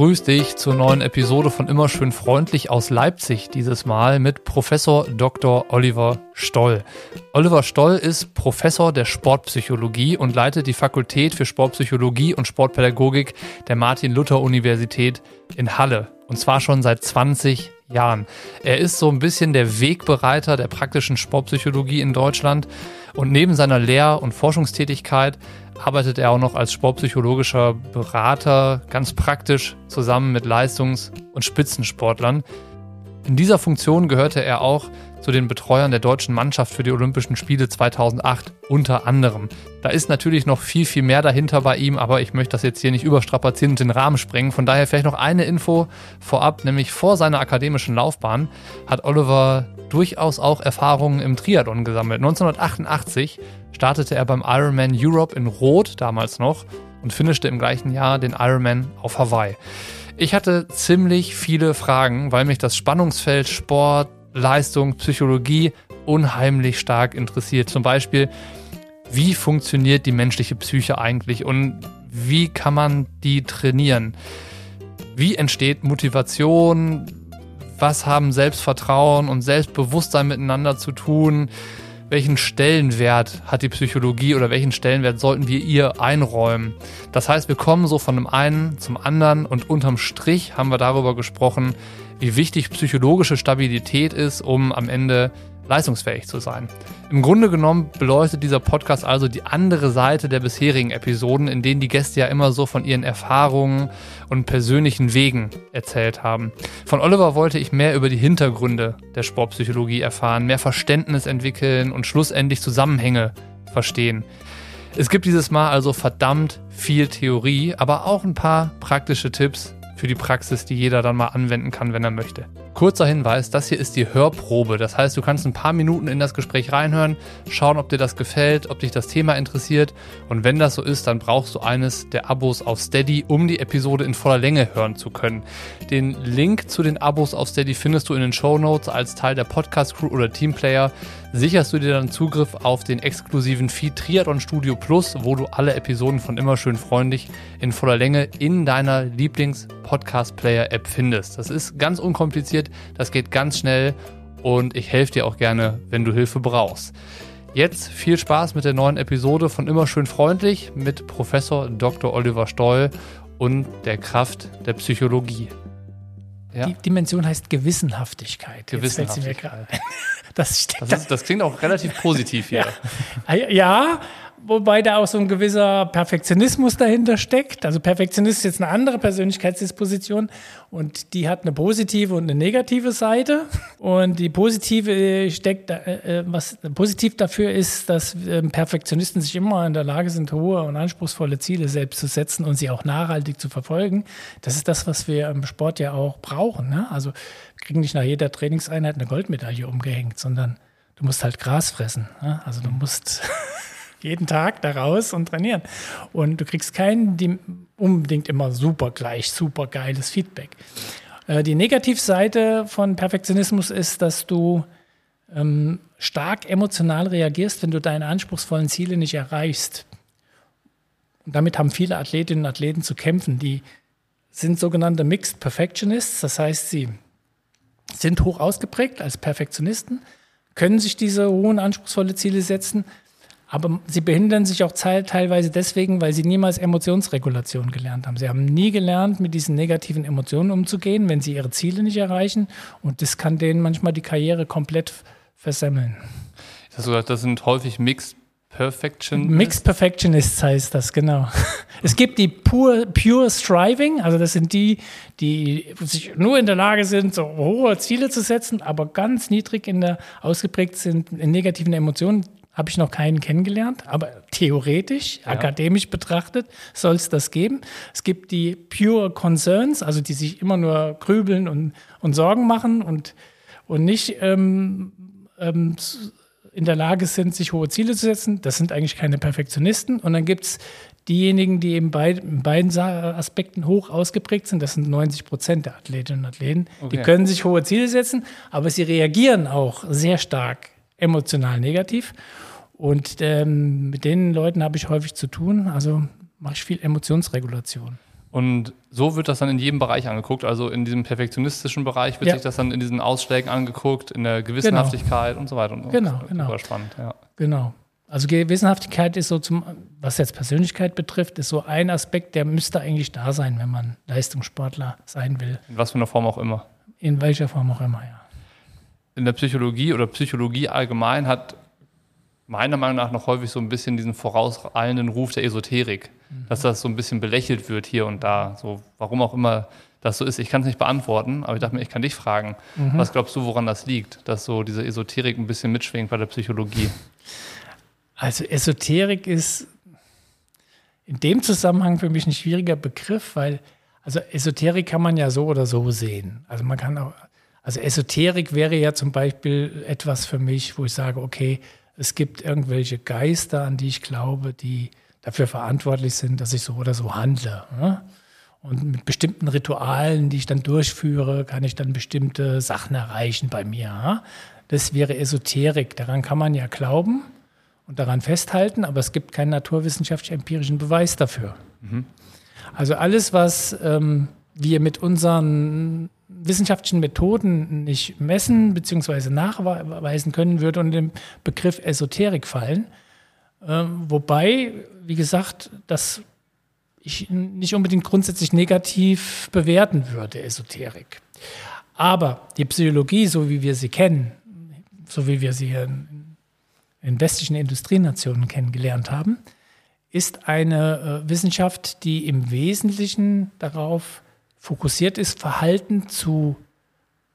begrüße dich zur neuen Episode von Immer schön freundlich aus Leipzig, dieses Mal mit Professor Dr. Oliver Stoll. Oliver Stoll ist Professor der Sportpsychologie und leitet die Fakultät für Sportpsychologie und Sportpädagogik der Martin-Luther-Universität in Halle. Und zwar schon seit 20 Jahren. Er ist so ein bisschen der Wegbereiter der praktischen Sportpsychologie in Deutschland und neben seiner Lehr- und Forschungstätigkeit arbeitet er auch noch als sportpsychologischer Berater ganz praktisch zusammen mit Leistungs- und Spitzensportlern. In dieser Funktion gehörte er auch zu den Betreuern der deutschen Mannschaft für die Olympischen Spiele 2008 unter anderem. Da ist natürlich noch viel, viel mehr dahinter bei ihm, aber ich möchte das jetzt hier nicht überstrapazieren und den Rahmen sprengen. Von daher vielleicht noch eine Info vorab, nämlich vor seiner akademischen Laufbahn hat Oliver durchaus auch Erfahrungen im Triathlon gesammelt. 1988 startete er beim Ironman Europe in Rot damals noch und finishte im gleichen Jahr den Ironman auf Hawaii. Ich hatte ziemlich viele Fragen, weil mich das Spannungsfeld Sport, Leistung, Psychologie unheimlich stark interessiert. Zum Beispiel, wie funktioniert die menschliche Psyche eigentlich und wie kann man die trainieren? Wie entsteht Motivation? Was haben Selbstvertrauen und Selbstbewusstsein miteinander zu tun? Welchen Stellenwert hat die Psychologie oder welchen Stellenwert sollten wir ihr einräumen. Das heißt, wir kommen so von dem einen zum anderen und unterm Strich haben wir darüber gesprochen, wie wichtig psychologische Stabilität ist, um am Ende leistungsfähig zu sein. Im Grunde genommen beleuchtet dieser Podcast also die andere Seite der bisherigen Episoden, in denen die Gäste ja immer so von ihren Erfahrungen und persönlichen Wegen erzählt haben. Von Oliver wollte ich mehr über die Hintergründe der Sportpsychologie erfahren, mehr Verständnis entwickeln und schlussendlich Zusammenhänge verstehen. Es gibt dieses Mal also verdammt viel Theorie, aber auch ein paar praktische Tipps für die Praxis, die jeder dann mal anwenden kann, wenn er möchte. Kurzer Hinweis, das hier ist die Hörprobe. Das heißt, du kannst ein paar Minuten in das Gespräch reinhören, schauen, ob dir das gefällt, ob dich das Thema interessiert. Und wenn das so ist, dann brauchst du eines der Abos auf Steady, um die Episode in voller Länge hören zu können. Den Link zu den Abos auf Steady findest du in den Show Notes als Teil der Podcast Crew oder Teamplayer. Sicherst du dir dann Zugriff auf den exklusiven Feed Triathlon Studio Plus, wo du alle Episoden von Immer schön freundlich in voller Länge in deiner Lieblings-Podcast-Player-App findest. Das ist ganz unkompliziert das geht ganz schnell und ich helfe dir auch gerne, wenn du Hilfe brauchst. Jetzt viel Spaß mit der neuen Episode von Immer schön freundlich mit Professor Dr. Oliver Stoll und der Kraft der Psychologie. Ja. Die Dimension heißt Gewissenhaftigkeit. Gewissenhaftigkeit. Das, das, ist, das, klingt auch relativ positiv hier. Ja. ja, wobei da auch so ein gewisser Perfektionismus dahinter steckt. Also Perfektionist ist jetzt eine andere Persönlichkeitsdisposition und die hat eine positive und eine negative Seite. Und die positive steckt, äh, äh was positiv dafür ist, dass äh, Perfektionisten sich immer in der Lage sind, hohe und anspruchsvolle Ziele selbst zu setzen und sie auch nachhaltig zu verfolgen. Das ist das, was wir im Sport ja auch brauchen. Ne? Also kriegen nicht nach jeder Trainingseinheit eine Goldmedaille umgehängt, sondern du musst halt Gras fressen. Ne? Also du musst jeden Tag da raus und trainieren. Und du kriegst kein unbedingt immer super gleich, super geiles Feedback. Äh, die Negativseite von Perfektionismus ist, dass du ähm, stark emotional reagierst, wenn du deine anspruchsvollen Ziele nicht erreichst. Und damit haben viele Athletinnen und Athleten zu kämpfen. Die sind sogenannte Mixed Perfectionists, das heißt, sie sind hoch ausgeprägt als Perfektionisten, können sich diese hohen anspruchsvolle Ziele setzen, aber sie behindern sich auch teilweise deswegen, weil sie niemals Emotionsregulation gelernt haben. Sie haben nie gelernt, mit diesen negativen Emotionen umzugehen, wenn sie ihre Ziele nicht erreichen. Und das kann denen manchmal die Karriere komplett versemmeln. Das sind häufig Mixed Perfectionists? Mixed Perfectionists heißt das, genau. Es gibt die Pure, Pure Striving, also das sind die, die sich nur in der Lage sind, so hohe Ziele zu setzen, aber ganz niedrig in der ausgeprägt sind in negativen Emotionen habe ich noch keinen kennengelernt, aber theoretisch, ja. akademisch betrachtet, soll es das geben. Es gibt die Pure Concerns, also die sich immer nur grübeln und, und Sorgen machen und, und nicht ähm, ähm, in der Lage sind, sich hohe Ziele zu setzen. Das sind eigentlich keine Perfektionisten. Und dann gibt es diejenigen, die eben bei, in beiden Aspekten hoch ausgeprägt sind. Das sind 90 Prozent der Athletinnen und Athleten. Okay. Die können sich hohe Ziele setzen, aber sie reagieren auch sehr stark emotional negativ. Und ähm, mit den Leuten habe ich häufig zu tun. Also mache ich viel Emotionsregulation. Und so wird das dann in jedem Bereich angeguckt. Also in diesem perfektionistischen Bereich wird Ja. sich das dann in diesen Ausschlägen angeguckt, in der Gewissenhaftigkeit und so weiter. Und so. Genau, Super genau. spannend, ja. Genau. Also Gewissenhaftigkeit ist so zum, was jetzt Persönlichkeit betrifft, ist so ein Aspekt, der müsste eigentlich da sein, wenn man Leistungssportler sein will. In was für einer Form auch immer. In welcher Form auch immer, ja. in der Psychologie oder Psychologie allgemein hat meiner Meinung nach noch häufig so ein bisschen diesen vorauseilenden Ruf der Esoterik, dass das so ein bisschen belächelt wird hier und da. So, warum auch immer das so ist. Ich kann es nicht beantworten, aber ich dachte mir, ich kann dich fragen. Was glaubst du, woran das liegt, dass so diese Esoterik ein bisschen mitschwingt bei der Psychologie? Also Esoterik ist in dem Zusammenhang für mich ein schwieriger Begriff, weil also Esoterik kann man ja so oder so sehen. Also man kann auch, also Esoterik wäre ja zum Beispiel etwas für mich, wo ich sage, okay, es gibt irgendwelche Geister, an die ich glaube, die dafür verantwortlich sind, dass ich so oder so handle. Ne? Und mit bestimmten Ritualen, die ich dann durchführe, kann ich dann bestimmte Sachen erreichen bei mir. Das wäre Esoterik. Daran kann man ja glauben und daran festhalten, aber es gibt keinen naturwissenschaftlich-empirischen Beweis dafür. Also alles, was ähm, wir mit unseren wissenschaftlichen Methoden nicht messen bzw. nachweisen können, würde unter den Begriff Esoterik fallen. Ähm, wobei, wie gesagt, das ich nicht unbedingt grundsätzlich negativ bewerten würde, Esoterik. Aber die Psychologie, so wie wir sie kennen, so wie wir sie in westlichen Industrienationen kennengelernt haben, ist eine äh, Wissenschaft, die im Wesentlichen darauf fokussiert ist, Verhalten zu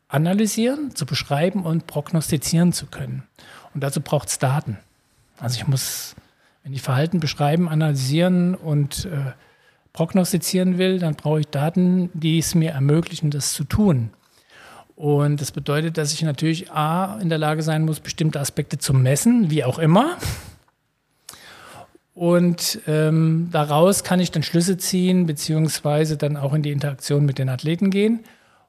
analysieren, zu beschreiben und prognostizieren zu können. Und dazu braucht es Daten. Also ich muss, wenn ich Verhalten beschreiben, analysieren und äh, prognostizieren will, dann brauche ich Daten, die es mir ermöglichen, das zu tun. Und das bedeutet, dass ich natürlich A in der Lage sein muss, bestimmte Aspekte zu messen, wie auch immer. Und ähm, daraus kann ich dann Schlüsse ziehen, beziehungsweise dann auch in die Interaktion mit den Athleten gehen.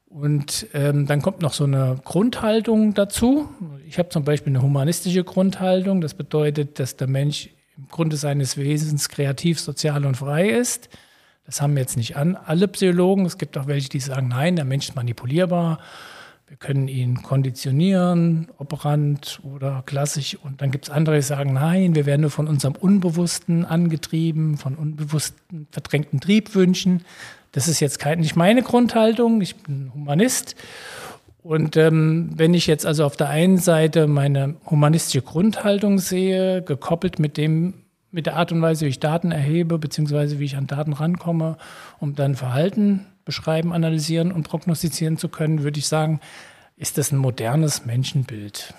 Und ähm, dann kommt noch so eine Grundhaltung dazu. Ich habe zum Beispiel eine humanistische Grundhaltung. Das bedeutet, dass der Mensch im Grunde seines Wesens kreativ, sozial und frei ist. Das haben jetzt nicht an alle Psychologen. Es gibt auch welche, die sagen, nein, der Mensch ist manipulierbar. Wir können ihn konditionieren, operant oder klassisch. Und dann gibt es andere, die sagen, nein, wir werden nur von unserem Unbewussten angetrieben, von unbewussten, verdrängten Triebwünschen. Das ist jetzt kein, nicht meine Grundhaltung. Ich bin Humanist. Und ähm, wenn ich jetzt also auf der einen Seite meine humanistische Grundhaltung sehe, gekoppelt mit dem, mit der Art und Weise, wie ich Daten erhebe, beziehungsweise wie ich an Daten rankomme, um dann Verhalten beschreiben, analysieren und prognostizieren zu können, würde ich sagen, ist das ein modernes Menschenbild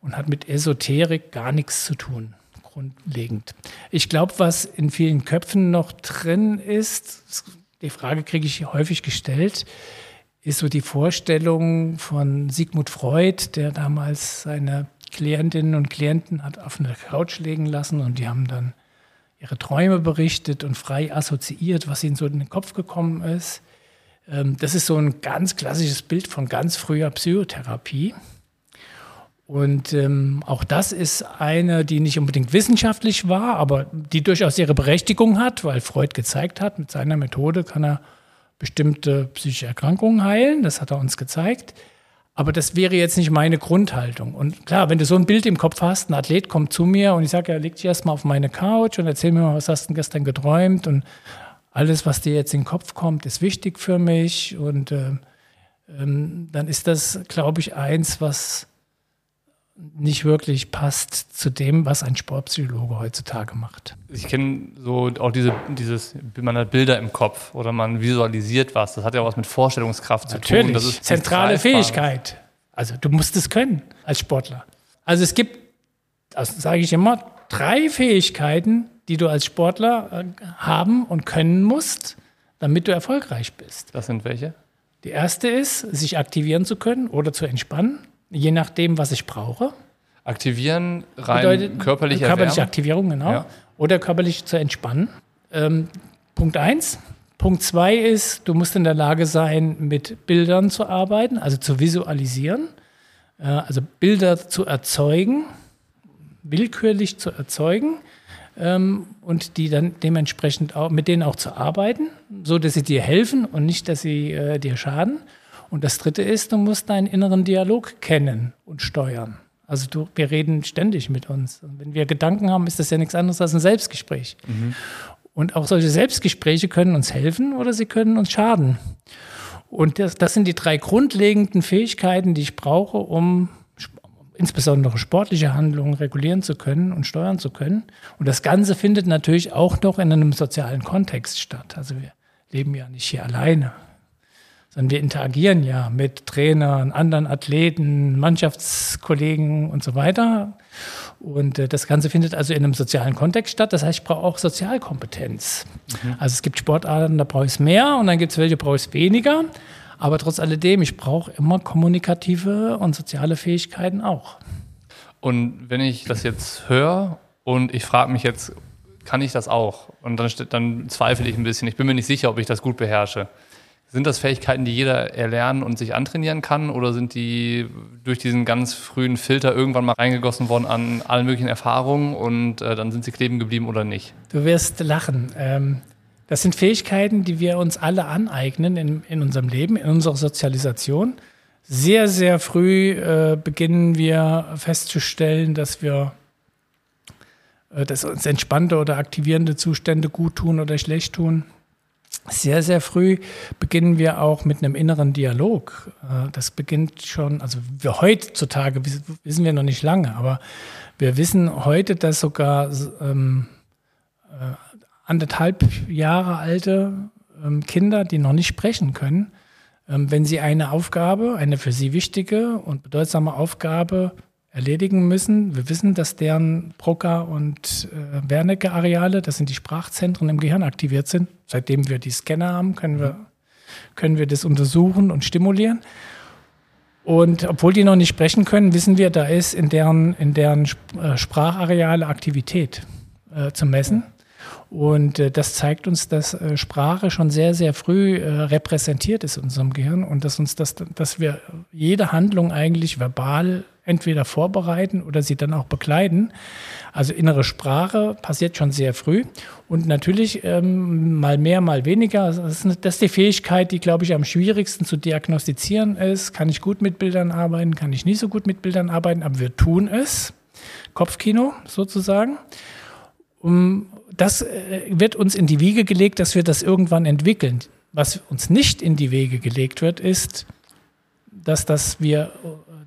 und hat mit Esoterik gar nichts zu tun, grundlegend. Ich glaube, was in vielen Köpfen noch drin ist, die Frage kriege ich häufig gestellt, ist so die Vorstellung von Sigmund Freud, der damals seine Klientinnen und Klienten hat auf eine Couch legen lassen und die haben dann ihre Träume berichtet und frei assoziiert, was ihnen so in den Kopf gekommen ist. Ähm, Das ist so ein ganz klassisches Bild von ganz früher Psychotherapie. Und ähm, auch das ist eine, die nicht unbedingt wissenschaftlich war, aber die durchaus ihre Berechtigung hat, weil Freud gezeigt hat, mit seiner Methode kann er bestimmte psychische Erkrankungen heilen. Das hat er uns gezeigt. Aber das wäre jetzt nicht meine Grundhaltung. Und klar, wenn du so ein Bild im Kopf hast, ein Athlet kommt zu mir und ich sage, ja, leg dich erstmal auf meine Couch und erzähl mir mal, was hast du gestern geträumt und alles, was dir jetzt in den Kopf kommt, ist wichtig für mich. Und äh, ähm, dann ist das, glaube ich, eins, was nicht wirklich passt zu dem, was ein Sportpsychologe heutzutage macht. Ich kenne so auch diese, dieses, man hat Bilder im Kopf oder man visualisiert was. Das hat ja auch was mit Vorstellungskraft zu tun. Das ist zentrale. Fähigkeit. Also du musst es können als Sportler. Also es gibt, das sage ich immer, drei Fähigkeiten, die du als Sportler äh, haben und können musst, damit du erfolgreich bist. Das sind welche? Die erste ist, sich aktivieren zu können oder zu entspannen, je nachdem, was ich brauche. Aktivieren, rein Bedeutet körperliche körperliche. Aktivierung, genau. Ja. Oder körperlich zu entspannen. Ähm, Punkt eins. Punkt zwei ist, du musst in der Lage sein, mit Bildern zu arbeiten, also zu visualisieren, äh, also Bilder zu erzeugen, willkürlich zu erzeugen, ähm, und die dann dementsprechend auch mit denen auch zu arbeiten, so dass sie dir helfen und nicht, dass sie äh, dir schaden. Und das dritte ist, du musst deinen inneren Dialog kennen und steuern. Also du, wir reden ständig mit uns. Und wenn wir Gedanken haben, ist das ja nichts anderes als ein Selbstgespräch. Mhm. Und auch solche Selbstgespräche können uns helfen oder sie können uns schaden. Und das, das sind die drei grundlegenden Fähigkeiten, die ich brauche, um insbesondere sportliche Handlungen regulieren zu können und steuern zu können. Und das Ganze findet natürlich auch noch in einem sozialen Kontext statt. Also wir leben ja nicht hier alleine sondern wir interagieren ja mit Trainern, anderen Athleten, Mannschaftskollegen und so weiter. Und äh, das Ganze findet also in einem sozialen Kontext statt. Das heißt, ich brauche auch Sozialkompetenz. Mhm. Also es gibt Sportarten, da brauche ich es mehr und dann gibt es welche, brauche ich es weniger. Aber trotz alledem, ich brauche immer kommunikative und soziale Fähigkeiten auch. Und wenn ich das jetzt höre und ich frage mich jetzt, kann ich das auch? Und dann, dann zweifle ich ein bisschen. Ich bin mir nicht sicher, ob ich das gut beherrsche. Sind das Fähigkeiten, die jeder erlernen und sich antrainieren kann? Oder sind die durch diesen ganz frühen Filter irgendwann mal reingegossen worden an allen möglichen Erfahrungen und äh, dann sind sie kleben geblieben oder nicht? Du wirst lachen. Ähm, das sind Fähigkeiten, die wir uns alle aneignen in, in unserem Leben, in unserer Sozialisation. Sehr, sehr früh äh, beginnen wir festzustellen, dass wir äh, dass uns entspannte oder aktivierende Zustände gut tun oder schlecht tun sehr, sehr früh beginnen wir auch mit einem inneren Dialog. Äh, das beginnt schon, also wir heutzutage wissen wir noch nicht lange, aber wir wissen heute, dass sogar ähm, äh, anderthalb Jahre alte ähm, Kinder, die noch nicht sprechen können, ähm, wenn sie eine Aufgabe, eine für sie wichtige und bedeutsame Aufgabe erledigen müssen. Wir wissen, dass deren Broca- und äh, Wernicke-Areale, das sind die Sprachzentren im Gehirn, aktiviert sind. Seitdem wir die Scanner haben, können wir, können wir das untersuchen und stimulieren. Und obwohl die noch nicht sprechen können, wissen wir, da ist in deren, in deren äh, Sprachareale Aktivität äh, zu messen. Und äh, das zeigt uns, dass äh, Sprache schon sehr, sehr früh äh, repräsentiert ist in unserem Gehirn und dass uns das, dass wir jede Handlung eigentlich verbal entweder vorbereiten oder sie dann auch bekleiden. Also innere Sprache passiert schon sehr früh. Und natürlich ähm, mal mehr, mal weniger. Das ist, das ist die Fähigkeit, die, glaube ich, am schwierigsten zu diagnostizieren ist. Kann ich gut mit Bildern arbeiten, kann ich nicht so gut mit Bildern arbeiten, aber wir tun es. Kopfkino sozusagen. Um, das äh, wird uns in die Wiege gelegt, dass wir das irgendwann entwickeln. Was uns nicht in die Wege gelegt wird, ist, dass, dass wir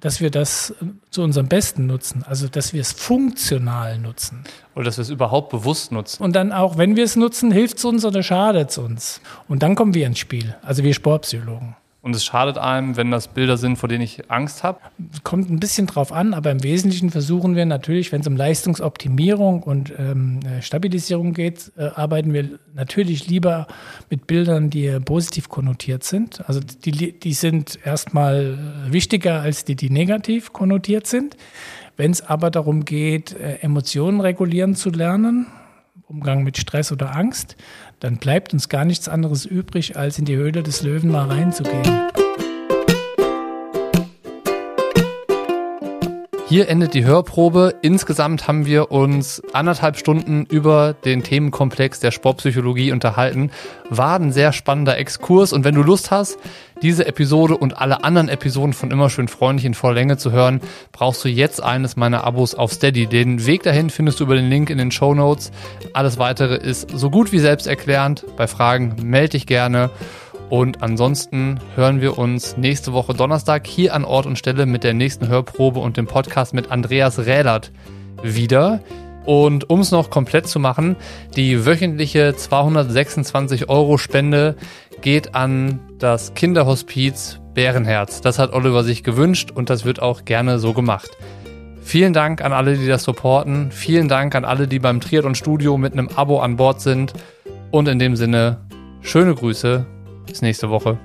dass wir das zu unserem Besten nutzen, also dass wir es funktional nutzen. Oder dass wir es überhaupt bewusst nutzen. Und dann auch, wenn wir es nutzen, hilft es uns oder schadet es uns. Und dann kommen wir ins Spiel, also wir Sportpsychologen. Und es schadet einem, wenn das Bilder sind, vor denen ich Angst habe? Kommt ein bisschen drauf an, aber im Wesentlichen versuchen wir natürlich, wenn es um Leistungsoptimierung und ähm, äh, Stabilisierung geht, äh, arbeiten wir natürlich lieber mit Bildern, die positiv konnotiert sind. Also die, die sind erstmal wichtiger als die, die negativ konnotiert sind. Wenn es aber darum geht, äh, Emotionen regulieren zu lernen, Umgang mit Stress oder Angst, dann bleibt uns gar nichts anderes übrig, als in die Höhle des Löwen mal reinzugehen. Hier endet die Hörprobe. Insgesamt haben wir uns anderthalb Stunden über den Themenkomplex der Sportpsychologie unterhalten. War ein sehr spannender Exkurs und wenn du Lust hast, diese Episode und alle anderen Episoden von Immer schön freundlich in voller Länge zu hören, brauchst du jetzt eines meiner Abos auf Steady. Den Weg dahin findest du über den Link in den Show Notes. Alles weitere ist so gut wie selbsterklärend. Bei Fragen melde dich gerne. Und ansonsten hören wir uns nächste Woche Donnerstag hier an Ort und Stelle mit der nächsten Hörprobe und dem Podcast mit Andreas Rädert wieder. Und um es noch komplett zu machen, die wöchentliche 226 Euro Spende geht an das Kinderhospiz Bärenherz. Das hat Oliver sich gewünscht und das wird auch gerne so gemacht. Vielen Dank an alle, die das supporten. Vielen Dank an alle, die beim Triathlon Studio mit einem Abo an Bord sind. Und in dem Sinne, schöne Grüße bis nächste Woche.